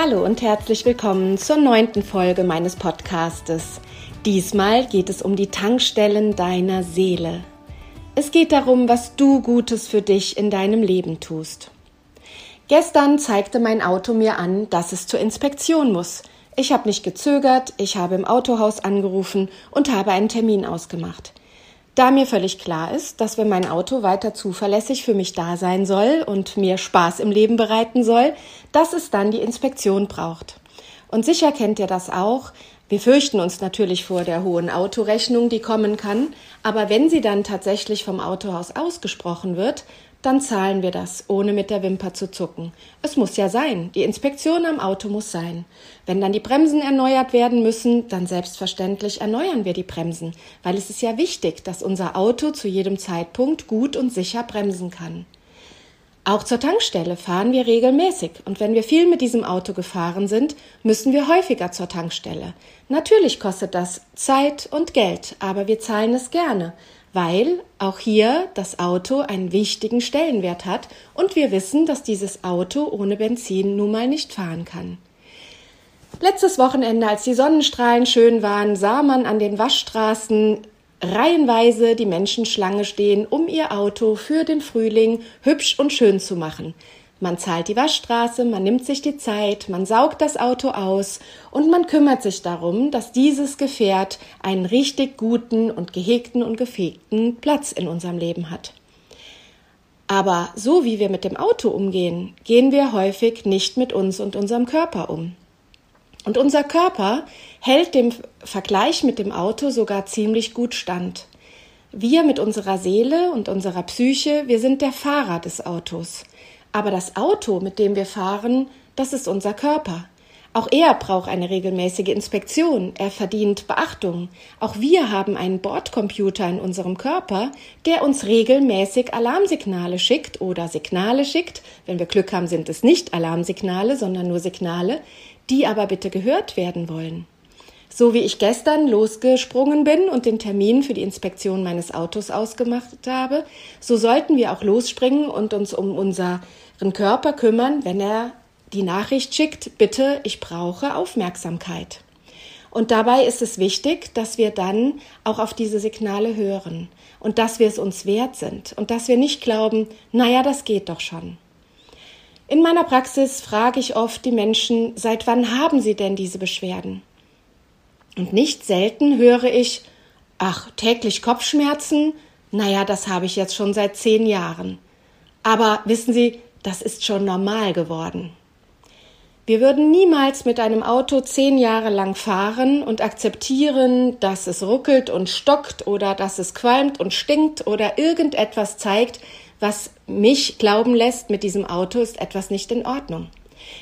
Hallo und herzlich willkommen zur neunten Folge meines Podcastes. Diesmal geht es um die Tankstellen deiner Seele. Es geht darum, was du Gutes für dich in deinem Leben tust. Gestern zeigte mein Auto mir an, dass es zur Inspektion muss. Ich habe nicht gezögert, ich habe im Autohaus angerufen und habe einen Termin ausgemacht. Da mir völlig klar ist, dass wenn mein Auto weiter zuverlässig für mich da sein soll und mir Spaß im Leben bereiten soll, dass es dann die Inspektion braucht. Und sicher kennt ihr das auch. Wir fürchten uns natürlich vor der hohen Autorechnung, die kommen kann, aber wenn sie dann tatsächlich vom Autohaus ausgesprochen wird, dann zahlen wir das, ohne mit der Wimper zu zucken. Es muss ja sein, die Inspektion am Auto muss sein. Wenn dann die Bremsen erneuert werden müssen, dann selbstverständlich erneuern wir die Bremsen, weil es ist ja wichtig, dass unser Auto zu jedem Zeitpunkt gut und sicher bremsen kann. Auch zur Tankstelle fahren wir regelmäßig und wenn wir viel mit diesem Auto gefahren sind, müssen wir häufiger zur Tankstelle. Natürlich kostet das Zeit und Geld, aber wir zahlen es gerne, weil auch hier das Auto einen wichtigen Stellenwert hat und wir wissen, dass dieses Auto ohne Benzin nun mal nicht fahren kann. Letztes Wochenende, als die Sonnenstrahlen schön waren, sah man an den Waschstraßen reihenweise die Menschenschlange stehen, um ihr Auto für den Frühling hübsch und schön zu machen. Man zahlt die Waschstraße, man nimmt sich die Zeit, man saugt das Auto aus und man kümmert sich darum, dass dieses Gefährt einen richtig guten und gehegten und gefegten Platz in unserem Leben hat. Aber so wie wir mit dem Auto umgehen, gehen wir häufig nicht mit uns und unserem Körper um. Und unser Körper hält dem Vergleich mit dem Auto sogar ziemlich gut stand. Wir mit unserer Seele und unserer Psyche, wir sind der Fahrer des Autos. Aber das Auto, mit dem wir fahren, das ist unser Körper. Auch er braucht eine regelmäßige Inspektion, er verdient Beachtung. Auch wir haben einen Bordcomputer in unserem Körper, der uns regelmäßig Alarmsignale schickt oder Signale schickt. Wenn wir Glück haben, sind es nicht Alarmsignale, sondern nur Signale, die aber bitte gehört werden wollen. So wie ich gestern losgesprungen bin und den Termin für die Inspektion meines Autos ausgemacht habe, so sollten wir auch losspringen und uns um unseren Körper kümmern, wenn er die Nachricht schickt, bitte, ich brauche Aufmerksamkeit. Und dabei ist es wichtig, dass wir dann auch auf diese Signale hören und dass wir es uns wert sind und dass wir nicht glauben, naja, das geht doch schon. In meiner Praxis frage ich oft die Menschen, seit wann haben sie denn diese Beschwerden? Und nicht selten höre ich, ach, täglich Kopfschmerzen? Naja, das habe ich jetzt schon seit zehn Jahren. Aber wissen Sie, das ist schon normal geworden. Wir würden niemals mit einem Auto zehn Jahre lang fahren und akzeptieren, dass es ruckelt und stockt oder dass es qualmt und stinkt oder irgendetwas zeigt, was mich glauben lässt, mit diesem Auto ist etwas nicht in Ordnung.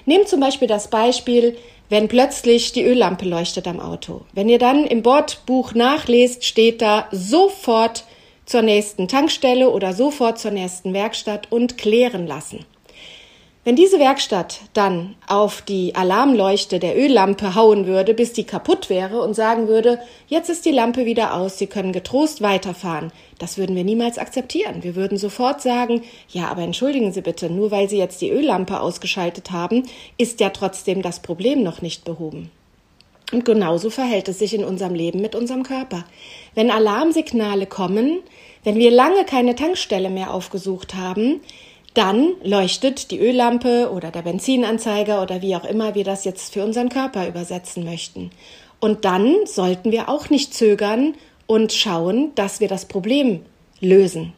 Nehmt zum Beispiel das Beispiel, wenn plötzlich die Öllampe leuchtet am Auto. Wenn ihr dann im Bordbuch nachlest, steht da sofort zur nächsten Tankstelle oder sofort zur nächsten Werkstatt und klären lassen. Wenn diese Werkstatt dann auf die Alarmleuchte der Öllampe hauen würde, bis die kaputt wäre und sagen würde, jetzt ist die Lampe wieder aus, Sie können getrost weiterfahren, das würden wir niemals akzeptieren. Wir würden sofort sagen, ja, aber entschuldigen Sie bitte, nur weil Sie jetzt die Öllampe ausgeschaltet haben, ist ja trotzdem das Problem noch nicht behoben. Und genauso verhält es sich in unserem Leben mit unserem Körper. Wenn Alarmsignale kommen, wenn wir lange keine Tankstelle mehr aufgesucht haben, dann leuchtet die Öllampe oder der Benzinanzeiger oder wie auch immer wir das jetzt für unseren Körper übersetzen möchten. Und dann sollten wir auch nicht zögern und schauen, dass wir das Problem lösen.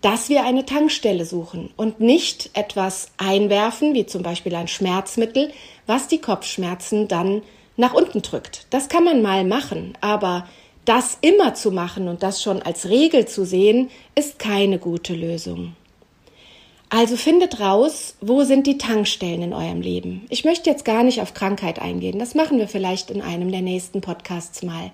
Dass wir eine Tankstelle suchen und nicht etwas einwerfen, wie zum Beispiel ein Schmerzmittel, was die Kopfschmerzen dann nach unten drückt. Das kann man mal machen, aber Das immer zu machen und das schon als Regel zu sehen, ist keine gute Lösung. Also findet raus, wo sind die Tankstellen in eurem Leben. Ich möchte jetzt gar nicht auf Krankheit eingehen. Das machen wir vielleicht in einem der nächsten Podcasts mal.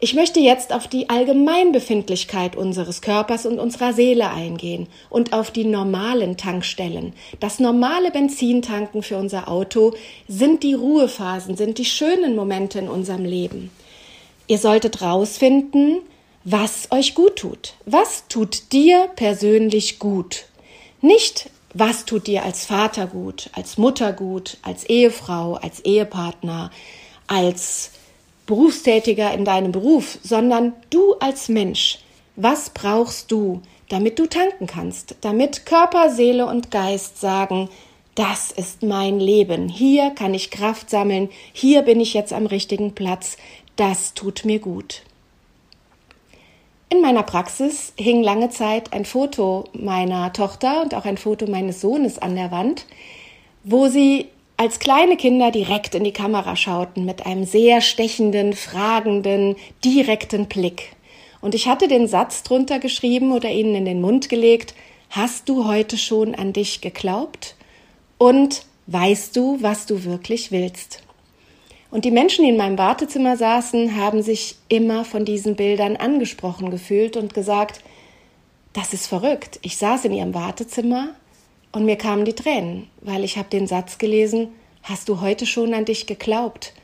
Ich möchte jetzt auf die Allgemeinbefindlichkeit unseres Körpers und unserer Seele eingehen und auf die normalen Tankstellen. Das normale Benzintanken für unser Auto sind die Ruhephasen, sind die schönen Momente in unserem Leben. Ihr solltet rausfinden, was euch gut tut. Was tut dir persönlich gut? Nicht, was tut dir als Vater gut, als Mutter gut, als Ehefrau, als Ehepartner, als Berufstätiger in deinem Beruf, sondern du als Mensch. Was brauchst du, damit du tanken kannst, damit Körper, Seele und Geist sagen, das ist mein Leben, hier kann ich Kraft sammeln, hier bin ich jetzt am richtigen Platz, das tut mir gut. In meiner Praxis hing lange Zeit ein Foto meiner Tochter und auch ein Foto meines Sohnes an der Wand, wo sie als kleine Kinder direkt in die Kamera schauten mit einem sehr stechenden, fragenden, direkten Blick. Und ich hatte den Satz drunter geschrieben oder ihnen in den Mund gelegt, hast du heute schon an dich geglaubt? Und weißt du, was du wirklich willst? Und die Menschen, die in meinem Wartezimmer saßen, haben sich immer von diesen Bildern angesprochen gefühlt und gesagt, das ist verrückt. Ich saß in ihrem Wartezimmer und mir kamen die Tränen, weil ich habe den Satz gelesen, hast du heute schon an dich geglaubt?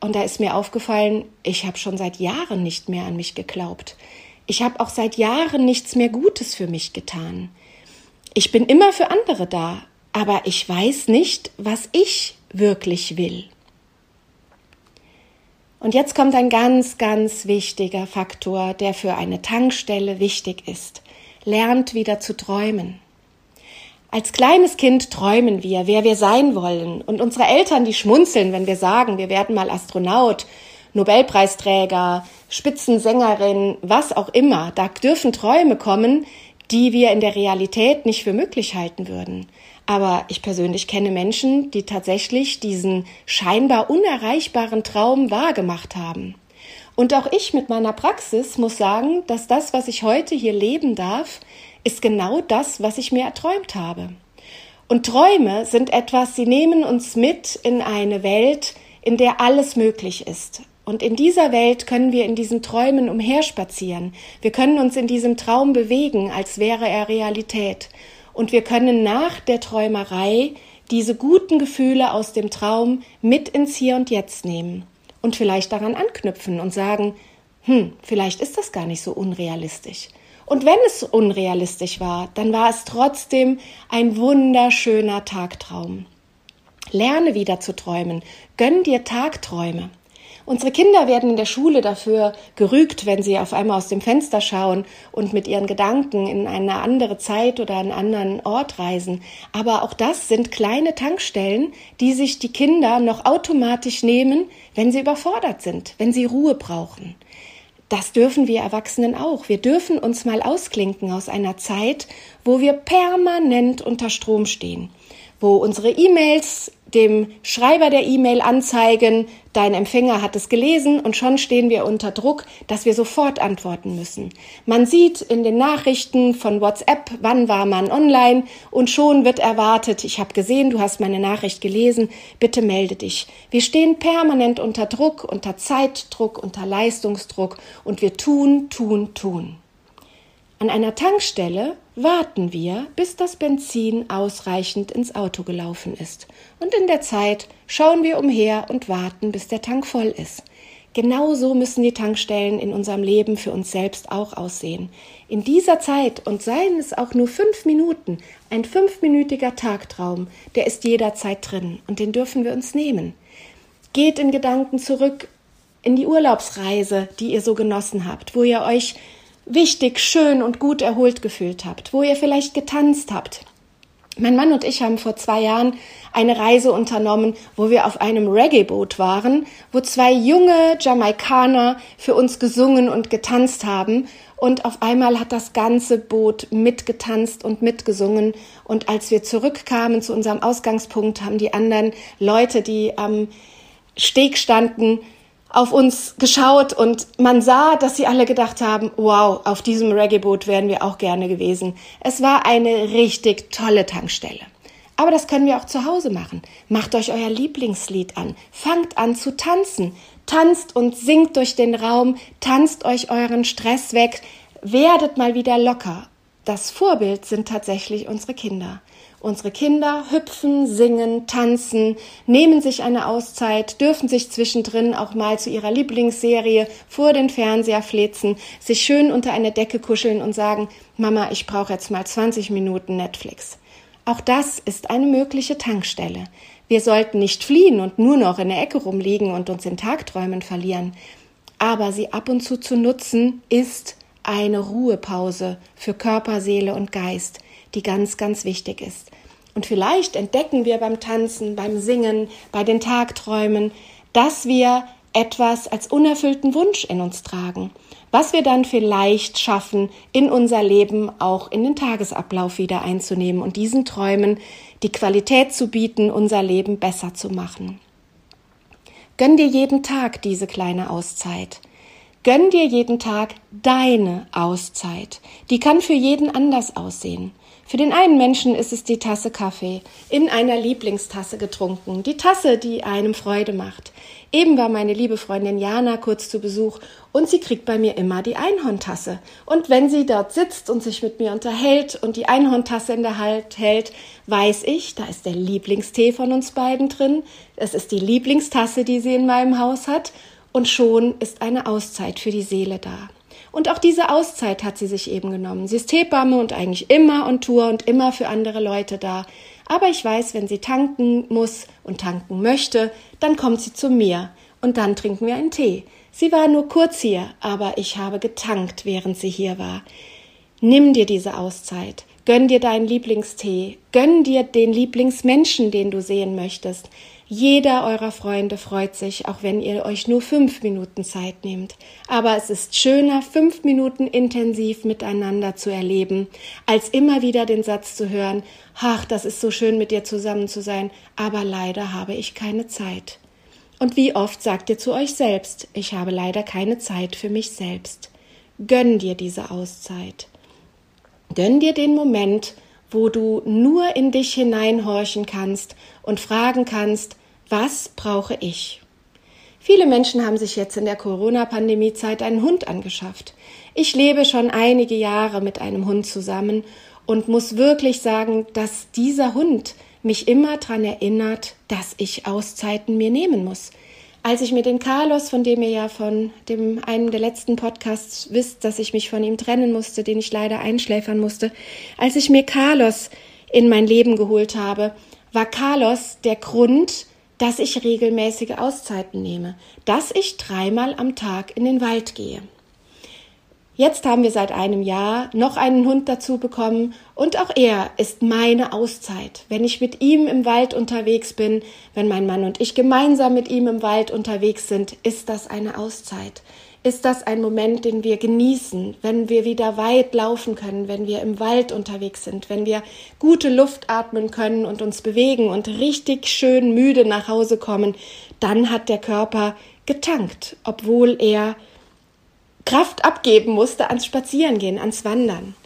Und da ist mir aufgefallen, ich habe schon seit Jahren nicht mehr an mich geglaubt. Ich habe auch seit Jahren nichts mehr Gutes für mich getan. Ich bin immer für andere da, aber ich weiß nicht, was ich wirklich will. Und jetzt kommt ein ganz, ganz wichtiger Faktor, der für eine Tankstelle wichtig ist. Lernt wieder zu träumen. Als kleines Kind träumen wir, wer wir sein wollen. Und unsere Eltern, die schmunzeln, wenn wir sagen, wir werden mal Astronaut, Nobelpreisträger, Spitzensängerin, was auch immer. Da dürfen Träume kommen, die wir in der Realität nicht für möglich halten würden. Aber ich persönlich kenne Menschen, die tatsächlich diesen scheinbar unerreichbaren Traum wahrgemacht haben. Und auch ich mit meiner Praxis muss sagen, dass das, was ich heute hier leben darf, ist genau das, was ich mir erträumt habe. Und Träume sind etwas, sie nehmen uns mit in eine Welt, in der alles möglich ist. Und in dieser Welt können wir in diesen Träumen umherspazieren. Wir können uns in diesem Traum bewegen, als wäre er Realität. Und wir können nach der Träumerei diese guten Gefühle aus dem Traum mit ins Hier und Jetzt nehmen und vielleicht daran anknüpfen und sagen, hm, vielleicht ist das gar nicht so unrealistisch. Und wenn es unrealistisch war, dann war es trotzdem ein wunderschöner Tagtraum. Lerne wieder zu träumen, gönn dir Tagträume. Unsere Kinder werden in der Schule dafür gerügt, wenn sie auf einmal aus dem Fenster schauen und mit ihren Gedanken in eine andere Zeit oder einen anderen Ort reisen. Aber auch das sind kleine Tankstellen, die sich die Kinder noch automatisch nehmen, wenn sie überfordert sind, wenn sie Ruhe brauchen. Das dürfen wir Erwachsenen auch. Wir dürfen uns mal ausklinken aus einer Zeit, wo wir permanent unter Strom stehen, wo unsere E-Mails dem Schreiber der E-Mail anzeigen, dein Empfänger hat es gelesen und schon stehen wir unter Druck, dass wir sofort antworten müssen. Man sieht in den Nachrichten von WhatsApp, wann war man online und schon wird erwartet, ich habe gesehen, du hast meine Nachricht gelesen, bitte melde dich. Wir stehen permanent unter Druck, unter Zeitdruck, unter Leistungsdruck und wir tun, tun, tun. An einer Tankstelle warten wir, bis das Benzin ausreichend ins Auto gelaufen ist. Und in der Zeit schauen wir umher und warten, bis der Tank voll ist. Genauso müssen die Tankstellen in unserem Leben für uns selbst auch aussehen. In dieser Zeit, und seien es auch nur fünf Minuten, ein fünfminütiger Tagtraum, der ist jederzeit drin und den dürfen wir uns nehmen. Geht in Gedanken zurück in die Urlaubsreise, die ihr so genossen habt, wo ihr euch wichtig, schön und gut erholt gefühlt habt, wo ihr vielleicht getanzt habt. Mein Mann und ich haben vor zwei Jahren eine Reise unternommen, wo wir auf einem Reggae-Boot waren, wo zwei junge Jamaikaner für uns gesungen und getanzt haben. Und auf einmal hat das ganze Boot mitgetanzt und mitgesungen. Und als wir zurückkamen zu unserem Ausgangspunkt, haben die anderen Leute, die am Steg standen, auf uns geschaut und man sah, dass sie alle gedacht haben, wow, auf diesem Reggae-Boot wären wir auch gerne gewesen. Es war eine richtig tolle Tankstelle. Aber das können wir auch zu Hause machen. Macht euch euer Lieblingslied an. Fangt an zu tanzen. Tanzt und singt durch den Raum. Tanzt euch euren Stress weg. Werdet mal wieder locker. Das Vorbild sind tatsächlich unsere Kinder. Unsere Kinder hüpfen, singen, tanzen, nehmen sich eine Auszeit, dürfen sich zwischendrin auch mal zu ihrer Lieblingsserie vor den Fernseher flezen, sich schön unter eine Decke kuscheln und sagen, Mama, ich brauche jetzt mal 20 Minuten Netflix. Auch das ist eine mögliche Tankstelle. Wir sollten nicht fliehen und nur noch in der Ecke rumliegen und uns in Tagträumen verlieren. Aber sie ab und zu zu nutzen, ist eine Ruhepause für Körper, Seele und Geist die ganz, ganz wichtig ist. Und vielleicht entdecken wir beim Tanzen, beim Singen, bei den Tagträumen, dass wir etwas als unerfüllten Wunsch in uns tragen, was wir dann vielleicht schaffen, in unser Leben auch in den Tagesablauf wieder einzunehmen und diesen Träumen die Qualität zu bieten, unser Leben besser zu machen. Gönn dir jeden Tag diese kleine Auszeit. Gönn dir jeden Tag deine Auszeit. Die kann für jeden anders aussehen. Für den einen Menschen ist es die Tasse Kaffee, in einer Lieblingstasse getrunken, die Tasse, die einem Freude macht. Eben war meine liebe Freundin Jana kurz zu Besuch und sie kriegt bei mir immer die Einhorntasse. Und wenn sie dort sitzt und sich mit mir unterhält und die Einhorntasse in der Hand hält, weiß ich, da ist der Lieblingstee von uns beiden drin, es ist die Lieblingstasse, die sie in meinem Haus hat und schon ist eine Auszeit für die Seele da. Und auch diese Auszeit hat sie sich eben genommen. Sie ist Hebamme und eigentlich immer on Tour und immer für andere Leute da. Aber ich weiß, wenn sie tanken muss und tanken möchte, dann kommt sie zu mir und dann trinken wir einen Tee. Sie war nur kurz hier, aber ich habe getankt, während sie hier war. Nimm dir diese Auszeit. Gönn dir deinen Lieblingstee. Gönn dir den Lieblingsmenschen, den du sehen möchtest. Jeder eurer Freunde freut sich, auch wenn ihr euch nur fünf Minuten Zeit nehmt. Aber es ist schöner, fünf Minuten intensiv miteinander zu erleben, als immer wieder den Satz zu hören, ach, das ist so schön mit dir zusammen zu sein, aber leider habe ich keine Zeit. Und wie oft sagt ihr zu euch selbst, ich habe leider keine Zeit für mich selbst. Gönn dir diese Auszeit. Gönn dir den Moment, wo du nur in dich hineinhorchen kannst und fragen kannst, was brauche ich? Viele Menschen haben sich jetzt in der Corona-Pandemie-Zeit einen Hund angeschafft. Ich lebe schon einige Jahre mit einem Hund zusammen und muss wirklich sagen, dass dieser Hund mich immer daran erinnert, dass ich Auszeiten mir nehmen muss. Als ich mir den Carlos, von dem ihr ja von dem einem der letzten Podcasts wisst, dass ich mich von ihm trennen musste, den ich leider einschläfern musste, als ich mir Carlos in mein Leben geholt habe, war Carlos der Grund, dass ich regelmäßige Auszeiten nehme, dass ich dreimal am Tag in den Wald gehe. Jetzt haben wir seit einem Jahr noch einen Hund dazu bekommen und auch er ist meine Auszeit. Wenn ich mit ihm im Wald unterwegs bin, wenn mein Mann und ich gemeinsam mit ihm im Wald unterwegs sind, ist das eine Auszeit ist das ein Moment, den wir genießen, wenn wir wieder weit laufen können, wenn wir im Wald unterwegs sind, wenn wir gute Luft atmen können und uns bewegen und richtig schön müde nach Hause kommen, dann hat der Körper getankt, obwohl er Kraft abgeben musste ans Spazierengehen, ans Wandern.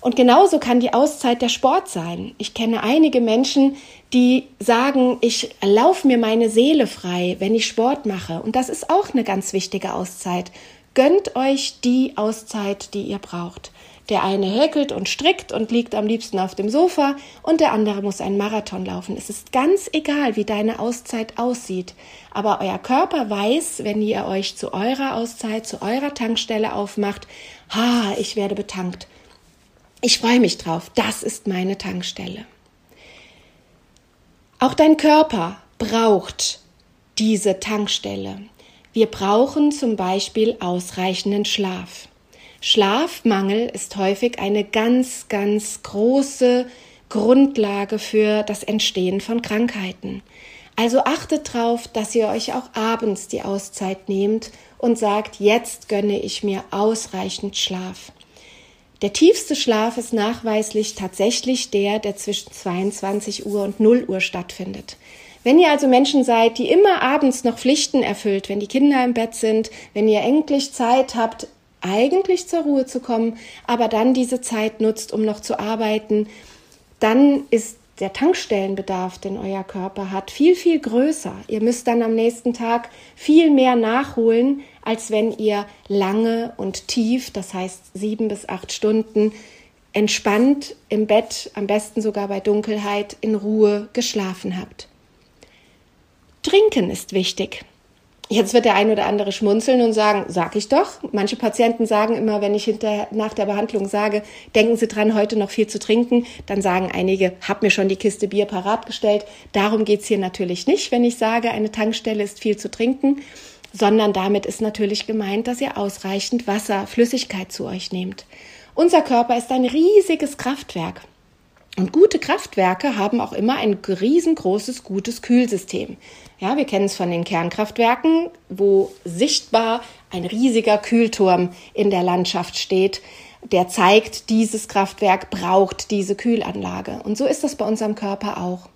Und genauso kann die Auszeit der Sport sein. Ich kenne einige Menschen, die sagen, ich laufe mir meine Seele frei, wenn ich Sport mache. Und das ist auch eine ganz wichtige Auszeit. Gönnt euch die Auszeit, die ihr braucht. Der eine häkelt und strickt und liegt am liebsten auf dem Sofa und der andere muss einen Marathon laufen. Es ist ganz egal, wie deine Auszeit aussieht. Aber euer Körper weiß, wenn ihr euch zu eurer Auszeit, zu eurer Tankstelle aufmacht, ha, ich werde betankt. Ich freue mich drauf. Das ist meine Tankstelle. Auch dein Körper braucht diese Tankstelle. Wir brauchen zum Beispiel ausreichenden Schlaf. Schlafmangel ist häufig eine ganz, ganz große Grundlage für das Entstehen von Krankheiten. Also achtet darauf, dass ihr euch auch abends die Auszeit nehmt und sagt, jetzt gönne ich mir ausreichend Schlaf. Der tiefste Schlaf ist nachweislich tatsächlich der, der zwischen 22 Uhr und 0 Uhr stattfindet. Wenn ihr also Menschen seid, die immer abends noch Pflichten erfüllt, wenn die Kinder im Bett sind, wenn ihr endlich Zeit habt, eigentlich zur Ruhe zu kommen, aber dann diese Zeit nutzt, um noch zu arbeiten, dann ist der Tankstellenbedarf, den euer Körper hat, viel, viel größer. Ihr müsst dann am nächsten Tag viel mehr nachholen, als wenn ihr lange und tief, das heißt sieben bis acht Stunden, entspannt im Bett, am besten sogar bei Dunkelheit, in Ruhe geschlafen habt. Trinken ist wichtig. Jetzt wird der ein oder andere schmunzeln und sagen, sag ich doch. Manche Patienten sagen immer, wenn ich hinter, nach der Behandlung sage, denken Sie dran, heute noch viel zu trinken, dann sagen einige, hab mir schon die Kiste Bier parat gestellt. Darum geht's hier natürlich nicht, wenn ich sage, eine Tankstelle ist viel zu trinken, sondern damit ist natürlich gemeint, dass ihr ausreichend Wasser, Flüssigkeit zu euch nehmt. Unser Körper ist ein riesiges Kraftwerk. Und gute Kraftwerke haben auch immer ein riesengroßes, gutes Kühlsystem. Ja, wir kennen es von den Kernkraftwerken, wo sichtbar ein riesiger Kühlturm in der Landschaft steht, der zeigt, dieses Kraftwerk braucht diese Kühlanlage. Und so ist das bei unserem Körper auch.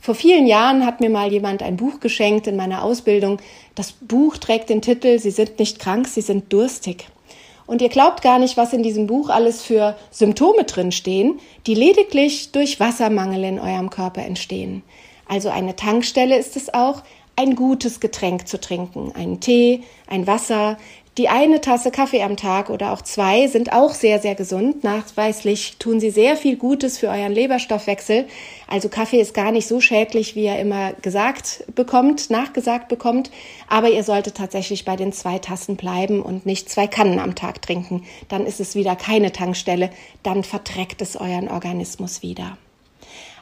Vor vielen Jahren hat mir mal jemand ein Buch geschenkt in meiner Ausbildung. Das Buch trägt den Titel Sie sind nicht krank, Sie sind durstig. Und ihr glaubt gar nicht, was in diesem Buch alles für Symptome drin stehen, die lediglich durch Wassermangel in eurem Körper entstehen. Also eine Tankstelle ist es auch, ein gutes Getränk zu trinken. Ein Tee, ein Wasser, die eine Tasse Kaffee am Tag oder auch zwei sind auch sehr, sehr gesund. Nachweislich tun sie sehr viel Gutes für euren Leberstoffwechsel. Also Kaffee ist gar nicht so schädlich, wie er immer gesagt bekommt, nachgesagt bekommt. Aber ihr solltet tatsächlich bei den zwei Tassen bleiben und nicht zwei Kannen am Tag trinken. Dann ist es wieder keine Tankstelle. Dann verträgt es euren Organismus wieder.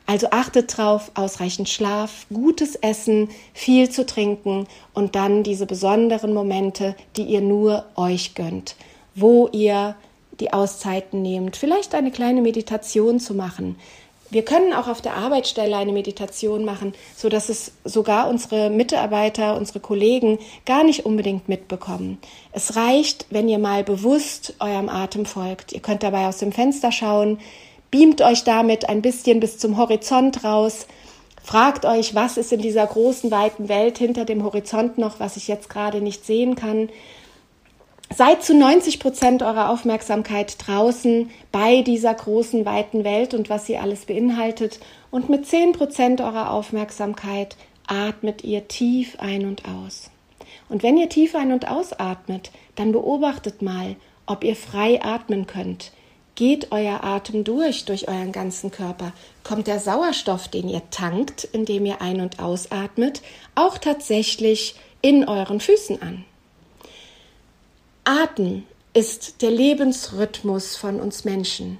Also achtet drauf, ausreichend Schlaf, gutes Essen, viel zu trinken und dann diese besonderen Momente, die ihr nur euch gönnt, wo ihr die Auszeiten nehmt, vielleicht eine kleine Meditation zu machen. Wir können auch auf der Arbeitsstelle eine Meditation machen, so dass es sogar unsere Mitarbeiter, unsere Kollegen gar nicht unbedingt mitbekommen. Es reicht, wenn ihr mal bewusst eurem Atem folgt. Ihr könnt dabei aus dem Fenster schauen, beamt euch damit ein bisschen bis zum Horizont raus. Fragt euch, was ist in dieser großen, weiten Welt hinter dem Horizont noch, was ich jetzt gerade nicht sehen kann. Seid zu 90 Prozent eurer Aufmerksamkeit draußen bei dieser großen, weiten Welt und was sie alles beinhaltet. Und mit 10 Prozent eurer Aufmerksamkeit atmet ihr tief ein und aus. Und wenn ihr tief ein- und ausatmet, dann beobachtet mal, ob ihr frei atmen könnt. Geht euer Atem durch, durch euren ganzen Körper? Kommt der Sauerstoff, den ihr tankt, indem ihr ein- und ausatmet, auch tatsächlich in euren Füßen an? Atmen ist der Lebensrhythmus von uns Menschen.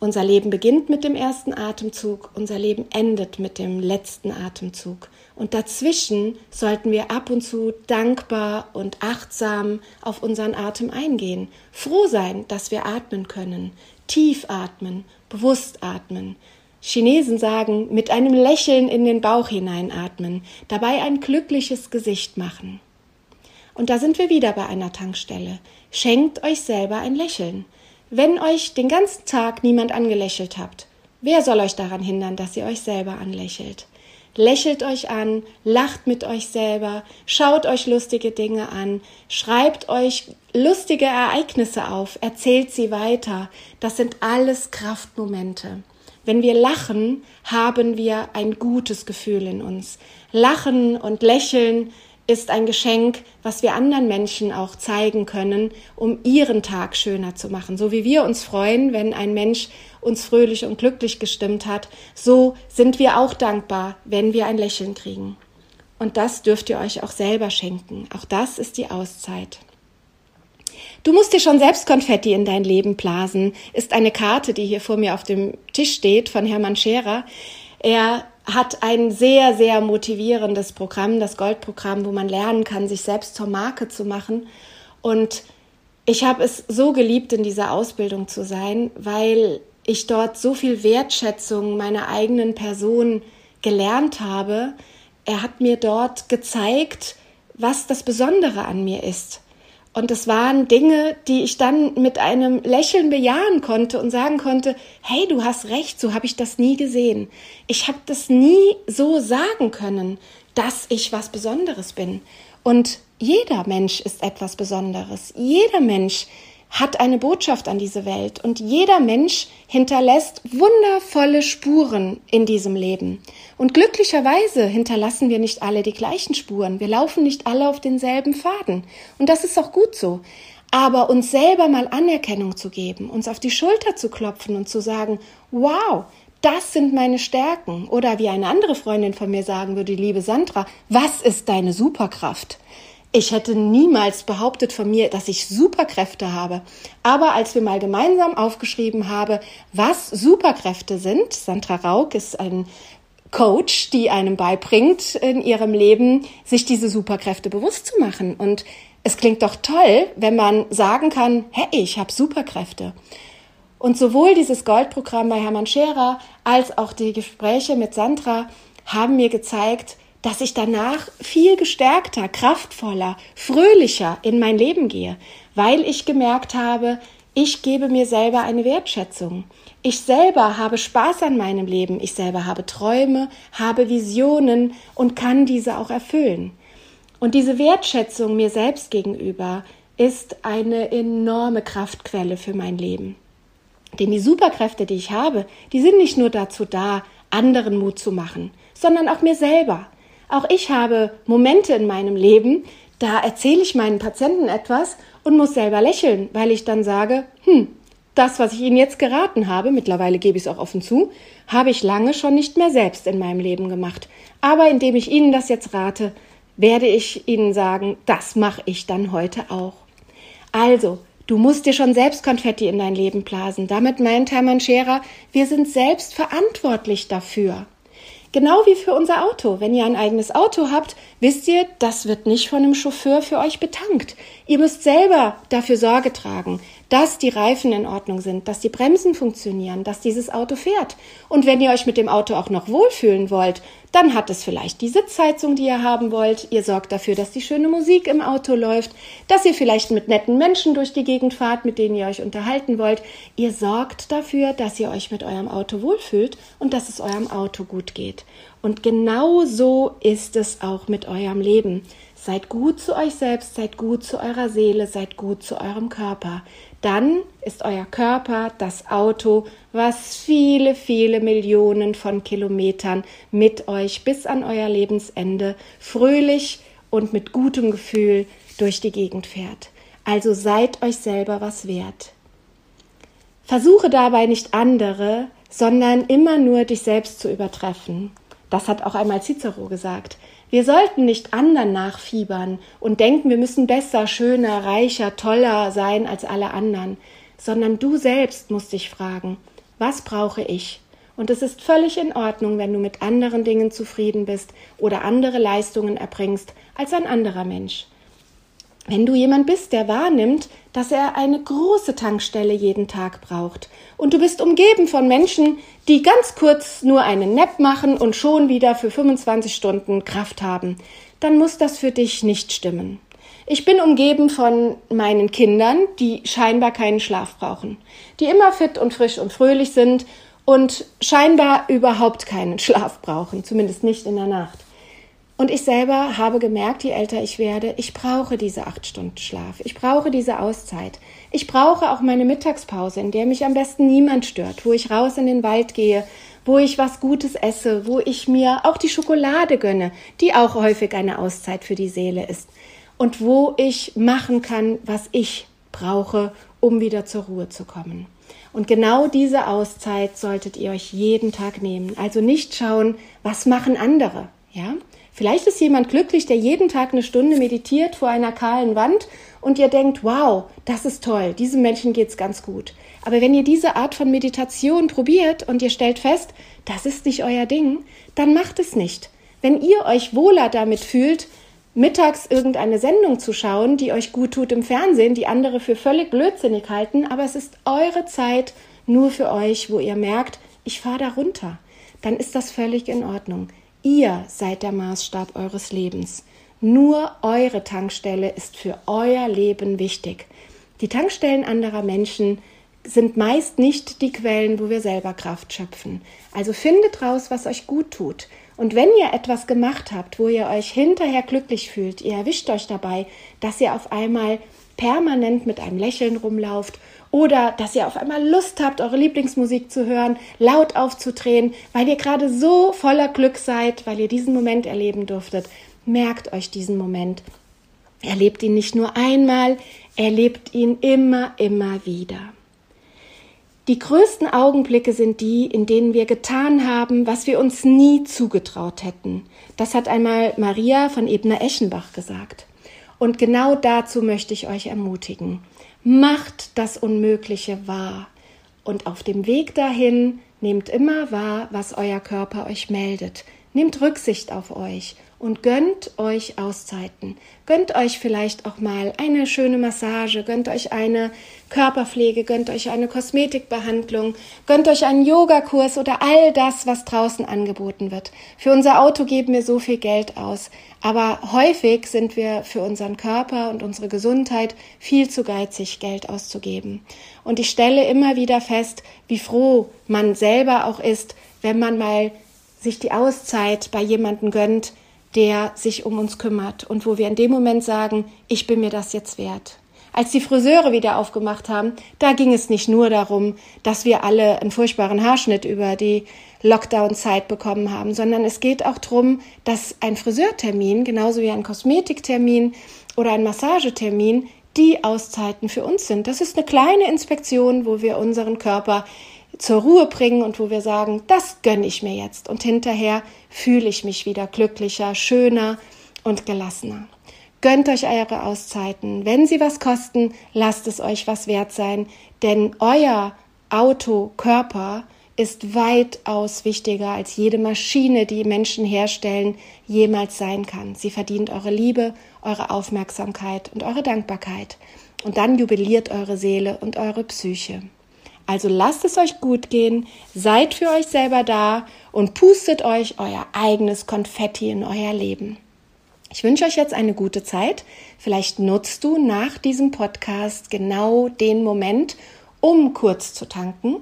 Unser Leben beginnt mit dem ersten Atemzug, unser Leben endet mit dem letzten Atemzug. Und dazwischen sollten wir ab und zu dankbar und achtsam auf unseren Atem eingehen, froh sein, dass wir atmen können, tief atmen, bewusst atmen. Chinesen sagen, mit einem Lächeln in den Bauch hineinatmen, dabei ein glückliches Gesicht machen. Und da sind wir wieder bei einer Tankstelle. Schenkt euch selber ein Lächeln. Wenn euch den ganzen Tag niemand angelächelt habt, wer soll euch daran hindern, dass ihr euch selber anlächelt? Lächelt euch an, lacht mit euch selber, schaut euch lustige Dinge an, schreibt euch lustige Ereignisse auf, erzählt sie weiter. Das sind alles Kraftmomente. Wenn wir lachen, haben wir ein gutes Gefühl in uns. Lachen und lächeln ist ein Geschenk, was wir anderen Menschen auch zeigen können, um ihren Tag schöner zu machen. So wie wir uns freuen, wenn ein Mensch uns fröhlich und glücklich gestimmt hat, so sind wir auch dankbar, wenn wir ein Lächeln kriegen. Und das dürft ihr euch auch selber schenken. Auch das ist die Auszeit. Du musst dir schon selbst Konfetti in dein Leben blasen, ist eine Karte, die hier vor mir auf dem Tisch steht von Hermann Scherer. Er hat ein sehr, sehr motivierendes Programm, das Goldprogramm, wo man lernen kann, sich selbst zur Marke zu machen. Und ich habe es so geliebt, in dieser Ausbildung zu sein, weil ich dort so viel Wertschätzung meiner eigenen Person gelernt habe. Er hat mir dort gezeigt, was das Besondere an mir ist. Und es waren Dinge, die ich dann mit einem Lächeln bejahen konnte und sagen konnte, hey, du hast recht, so habe ich das nie gesehen. Ich habe das nie so sagen können, dass ich was Besonderes bin. Und jeder Mensch ist etwas Besonderes. Jeder Mensch hat eine Botschaft an diese Welt und jeder Mensch hinterlässt wundervolle Spuren in diesem Leben. Und glücklicherweise hinterlassen wir nicht alle die gleichen Spuren. Wir laufen nicht alle auf denselben Faden. Und das ist auch gut so. Aber uns selber mal Anerkennung zu geben, uns auf die Schulter zu klopfen und zu sagen, wow, das sind meine Stärken. Oder wie eine andere Freundin von mir sagen würde, liebe Sandra, was ist deine Superkraft? Ich hätte niemals behauptet von mir, dass ich Superkräfte habe. Aber als wir mal gemeinsam aufgeschrieben haben, was Superkräfte sind, Sandra Rauk ist ein Coach, die einem beibringt, in ihrem Leben sich diese Superkräfte bewusst zu machen. Und es klingt doch toll, wenn man sagen kann, hey, ich habe Superkräfte. Und sowohl dieses Goldprogramm bei Hermann Scherer als auch die Gespräche mit Sandra haben mir gezeigt, dass ich danach viel gestärkter, kraftvoller, fröhlicher in mein Leben gehe, weil ich gemerkt habe, ich gebe mir selber eine Wertschätzung. Ich selber habe Spaß an meinem Leben, ich selber habe Träume, habe Visionen und kann diese auch erfüllen. Und diese Wertschätzung mir selbst gegenüber ist eine enorme Kraftquelle für mein Leben. Denn die Superkräfte, die ich habe, die sind nicht nur dazu da, anderen Mut zu machen, sondern auch mir selber. Auch ich habe Momente in meinem Leben, da erzähle ich meinen Patienten etwas und muss selber lächeln, weil ich dann sage, hm, das, was ich Ihnen jetzt geraten habe, mittlerweile gebe ich es auch offen zu, habe ich lange schon nicht mehr selbst in meinem Leben gemacht. Aber indem ich Ihnen das jetzt rate, werde ich Ihnen sagen, das mache ich dann heute auch. Also, du musst dir schon selbst Konfetti in dein Leben blasen. Damit meint Hermann Scherer, wir sind selbst verantwortlich dafür. Genau wie für unser Auto. Wenn ihr ein eigenes Auto habt, wisst ihr, das wird nicht von einem Chauffeur für euch betankt. Ihr müsst selber dafür Sorge tragen, dass die Reifen in Ordnung sind, dass die Bremsen funktionieren, dass dieses Auto fährt. Und wenn ihr euch mit dem Auto auch noch wohlfühlen wollt, dann hat es vielleicht die Sitzheizung, die ihr haben wollt. Ihr sorgt dafür, dass die schöne Musik im Auto läuft, dass ihr vielleicht mit netten Menschen durch die Gegend fahrt, mit denen ihr euch unterhalten wollt. Ihr sorgt dafür, dass ihr euch mit eurem Auto wohlfühlt und dass es eurem Auto gut geht. Und genau so ist es auch mit eurem Leben. Seid gut zu euch selbst, seid gut zu eurer Seele, seid gut zu eurem Körper. Dann ist euer Körper das Auto, was viele, viele Millionen von Kilometern mit euch bis an euer Lebensende fröhlich und mit gutem Gefühl durch die Gegend fährt. Also seid euch selber was wert. Versuche dabei nicht andere, sondern immer nur dich selbst zu übertreffen. Das hat auch einmal Cicero gesagt. Wir sollten nicht anderen nachfiebern und denken, wir müssen besser, schöner, reicher, toller sein als alle anderen, sondern du selbst musst dich fragen, was brauche ich? Und es ist völlig in Ordnung, wenn du mit anderen Dingen zufrieden bist oder andere Leistungen erbringst als ein anderer Mensch. Wenn du jemand bist, der wahrnimmt, dass er eine große Tankstelle jeden Tag braucht und du bist umgeben von Menschen, die ganz kurz nur einen Nap machen und schon wieder für 25 Stunden Kraft haben, dann muss das für dich nicht stimmen. Ich bin umgeben von meinen Kindern, die scheinbar keinen Schlaf brauchen, die immer fit und frisch und fröhlich sind und scheinbar überhaupt keinen Schlaf brauchen, zumindest nicht in der Nacht. Und ich selber habe gemerkt, je älter ich werde, ich brauche diese acht Stunden Schlaf. Ich brauche diese Auszeit. Ich brauche auch meine Mittagspause, in der mich am besten niemand stört, wo ich raus in den Wald gehe, wo ich was Gutes esse, wo ich mir auch die Schokolade gönne, die auch häufig eine Auszeit für die Seele ist. Und wo ich machen kann, was ich brauche, um wieder zur Ruhe zu kommen. Und genau diese Auszeit solltet ihr euch jeden Tag nehmen. Also nicht schauen, was machen andere, ja? Vielleicht ist jemand glücklich, der jeden Tag eine Stunde meditiert vor einer kahlen Wand und ihr denkt, wow, das ist toll, diesem Menschen geht's ganz gut. Aber wenn ihr diese Art von Meditation probiert und ihr stellt fest, das ist nicht euer Ding, dann macht es nicht. Wenn ihr euch wohler damit fühlt, mittags irgendeine Sendung zu schauen, die euch gut tut im Fernsehen, die andere für völlig blödsinnig halten, aber es ist eure Zeit nur für euch, wo ihr merkt, ich fahre da runter, dann ist das völlig in Ordnung. Ihr seid der Maßstab eures Lebens. Nur eure Tankstelle ist für euer Leben wichtig. Die Tankstellen anderer Menschen sind meist nicht die Quellen, wo wir selber Kraft schöpfen. Also findet raus, was euch gut tut. Und wenn ihr etwas gemacht habt, wo ihr euch hinterher glücklich fühlt, ihr erwischt euch dabei, dass ihr auf einmal permanent mit einem Lächeln rumlauft oder dass ihr auf einmal Lust habt, eure Lieblingsmusik zu hören, laut aufzudrehen, weil ihr gerade so voller Glück seid, weil ihr diesen Moment erleben durftet. Merkt euch diesen Moment. Erlebt ihn nicht nur einmal, erlebt ihn immer, immer wieder. Die größten Augenblicke sind die, in denen wir getan haben, was wir uns nie zugetraut hätten. Das hat einmal Maria von Ebner-Eschenbach gesagt. Und genau dazu möchte ich euch ermutigen. Macht das Unmögliche wahr. Und auf dem Weg dahin nehmt immer wahr, was euer Körper euch meldet. Nehmt Rücksicht auf euch und gönnt euch Auszeiten. Gönnt euch vielleicht auch mal eine schöne Massage, gönnt euch eine Körperpflege, gönnt euch eine Kosmetikbehandlung, gönnt euch einen Yogakurs oder all das, was draußen angeboten wird. Für unser Auto geben wir so viel Geld aus, aber häufig sind wir für unseren Körper und unsere Gesundheit viel zu geizig, Geld auszugeben. Und ich stelle immer wieder fest, wie froh man selber auch ist, wenn man mal sich die Auszeit bei jemandem gönnt, der sich um uns kümmert und wo wir in dem Moment sagen, ich bin mir das jetzt wert. Als die Friseure wieder aufgemacht haben, da ging es nicht nur darum, dass wir alle einen furchtbaren Haarschnitt über die Lockdown-Zeit bekommen haben, sondern es geht auch darum, dass ein Friseurtermin, genauso wie ein Kosmetiktermin oder ein Massagetermin, die Auszeiten für uns sind. Das ist eine kleine Inspektion, wo wir unseren Körper zur Ruhe bringen und wo wir sagen, das gönne ich mir jetzt und hinterher fühle ich mich wieder glücklicher, schöner und gelassener. Gönnt euch eure Auszeiten. Wenn sie was kosten, lasst es euch was wert sein, denn euer Auto, Körper ist weitaus wichtiger als jede Maschine, die Menschen herstellen, jemals sein kann. Sie verdient eure Liebe, eure Aufmerksamkeit und eure Dankbarkeit. Und dann jubiliert eure Seele und eure Psyche. Also lasst es euch gut gehen, seid für euch selber da und pustet euch euer eigenes Konfetti in euer Leben. Ich wünsche euch jetzt eine gute Zeit. Vielleicht nutzt du nach diesem Podcast genau den Moment, um kurz zu tanken.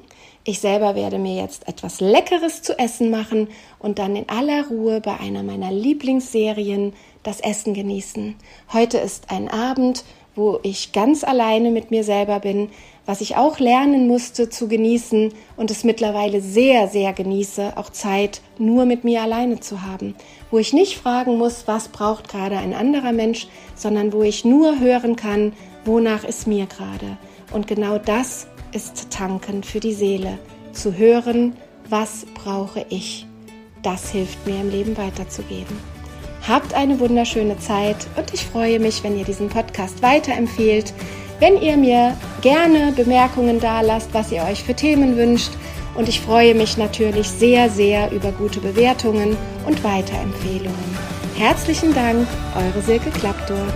Ich selber werde mir jetzt etwas Leckeres zu essen machen und dann in aller Ruhe bei einer meiner Lieblingsserien das Essen genießen. Heute ist ein Abend, wo ich ganz alleine mit mir selber bin, was ich auch lernen musste zu genießen und es mittlerweile sehr, sehr genieße, auch Zeit nur mit mir alleine zu haben, wo ich nicht fragen muss, was braucht gerade ein anderer Mensch, sondern wo ich nur hören kann, wonach ist mir gerade. Und genau das ist Tanken für die Seele, zu hören, was brauche ich. Das hilft mir im Leben weiterzugehen. Habt eine wunderschöne Zeit und ich freue mich, wenn ihr diesen Podcast weiterempfehlt wenn ihr mir gerne Bemerkungen da lasst, was ihr euch für Themen wünscht. Und ich freue mich natürlich sehr, sehr über gute Bewertungen und Weiterempfehlungen. Herzlichen Dank, eure Silke Klappdor.